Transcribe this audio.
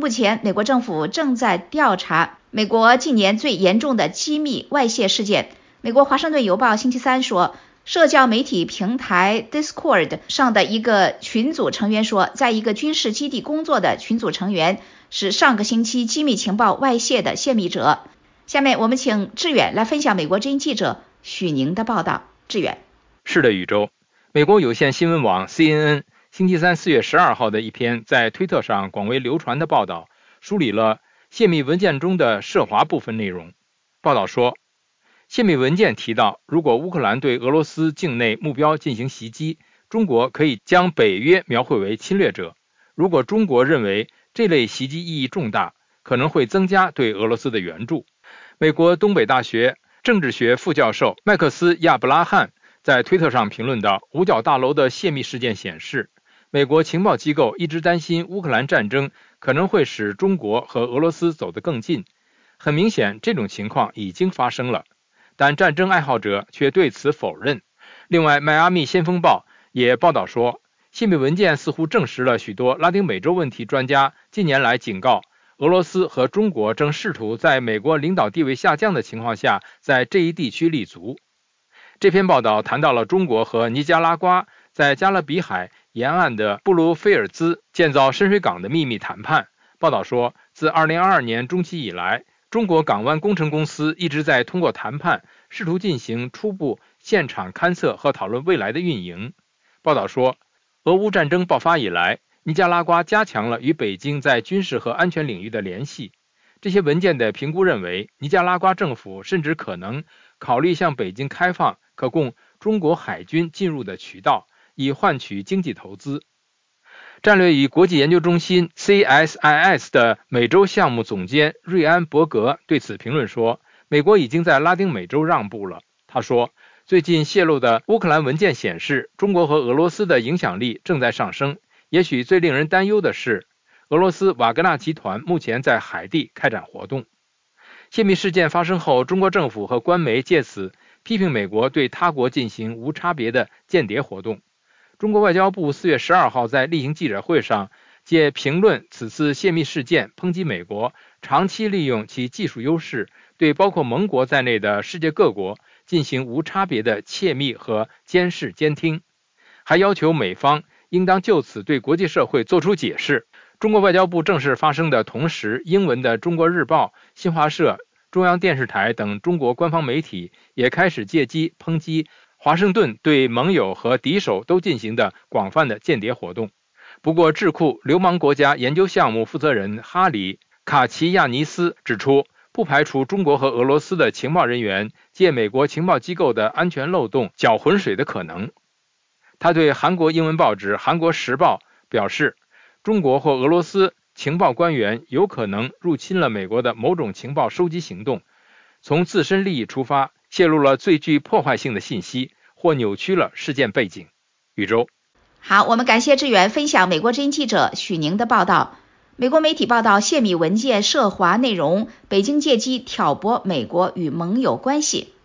目前美国政府正在调查美国近年最严重的机密外泄事件。美国《华盛顿邮报》星期三说，社交媒体平台 Discord 上的一个群组成员说，在一个军事基地工作的群组成员是上个星期机密情报外泄的泄密者。下面我们请志远来分享美国之音记者许宁的报道。志远，是的，宇宙。美国有线新闻网 CNN 星期三四月十二号的一篇在推特上广为流传的报道，梳理了泄密文件中的涉华部分内容。报道说，泄密文件提到，如果乌克兰对俄罗斯境内目标进行袭击，中国可以将北约描绘为侵略者。如果中国认为这类袭击意义重大，可能会增加对俄罗斯的援助。美国东北大学政治学副教授麦克斯·亚布拉罕在推特上评论道：“五角大楼的泄密事件显示，美国情报机构一直担心乌克兰战争可能会使中国和俄罗斯走得更近。很明显，这种情况已经发生了，但战争爱好者却对此否认。”另外，《迈阿密先锋报》也报道说，泄密文件似乎证实了许多拉丁美洲问题专家近年来警告。俄罗斯和中国正试图在美国领导地位下降的情况下，在这一地区立足。这篇报道谈到了中国和尼加拉瓜在加勒比海沿岸的布鲁菲尔兹建造深水港的秘密谈判。报道说，自2022年中期以来，中国港湾工程公司一直在通过谈判试图进行初步现场勘测和讨论未来的运营。报道说，俄乌战争爆发以来。尼加拉瓜加强了与北京在军事和安全领域的联系。这些文件的评估认为，尼加拉瓜政府甚至可能考虑向北京开放可供中国海军进入的渠道，以换取经济投资。战略与国际研究中心 （CSIS） 的美洲项目总监瑞安·伯格对此评论说：“美国已经在拉丁美洲让步了。”他说：“最近泄露的乌克兰文件显示，中国和俄罗斯的影响力正在上升。”也许最令人担忧的是，俄罗斯瓦格纳集团目前在海地开展活动。泄密事件发生后，中国政府和官媒借此批评美国对他国进行无差别的间谍活动。中国外交部四月十二号在例行记者会上，借评论此次泄密事件，抨击美国长期利用其技术优势，对包括盟国在内的世界各国进行无差别的窃密和监视监听，还要求美方。应当就此对国际社会作出解释。中国外交部正式发声的同时，英文的《中国日报》、新华社、中央电视台等中国官方媒体也开始借机抨击华盛顿对盟友和敌手都进行的广泛的间谍活动。不过，智库流氓国家研究项目负责人哈里·卡奇亚尼斯指出，不排除中国和俄罗斯的情报人员借美国情报机构的安全漏洞搅浑水的可能。他对韩国英文报纸《韩国时报》表示，中国或俄罗斯情报官员有可能入侵了美国的某种情报收集行动，从自身利益出发，泄露了最具破坏性的信息，或扭曲了事件背景。宇宙，好，我们感谢志远分享美国之音记者许宁的报道。美国媒体报道泄密文件涉华内容，北京借机挑拨美国与盟友关系。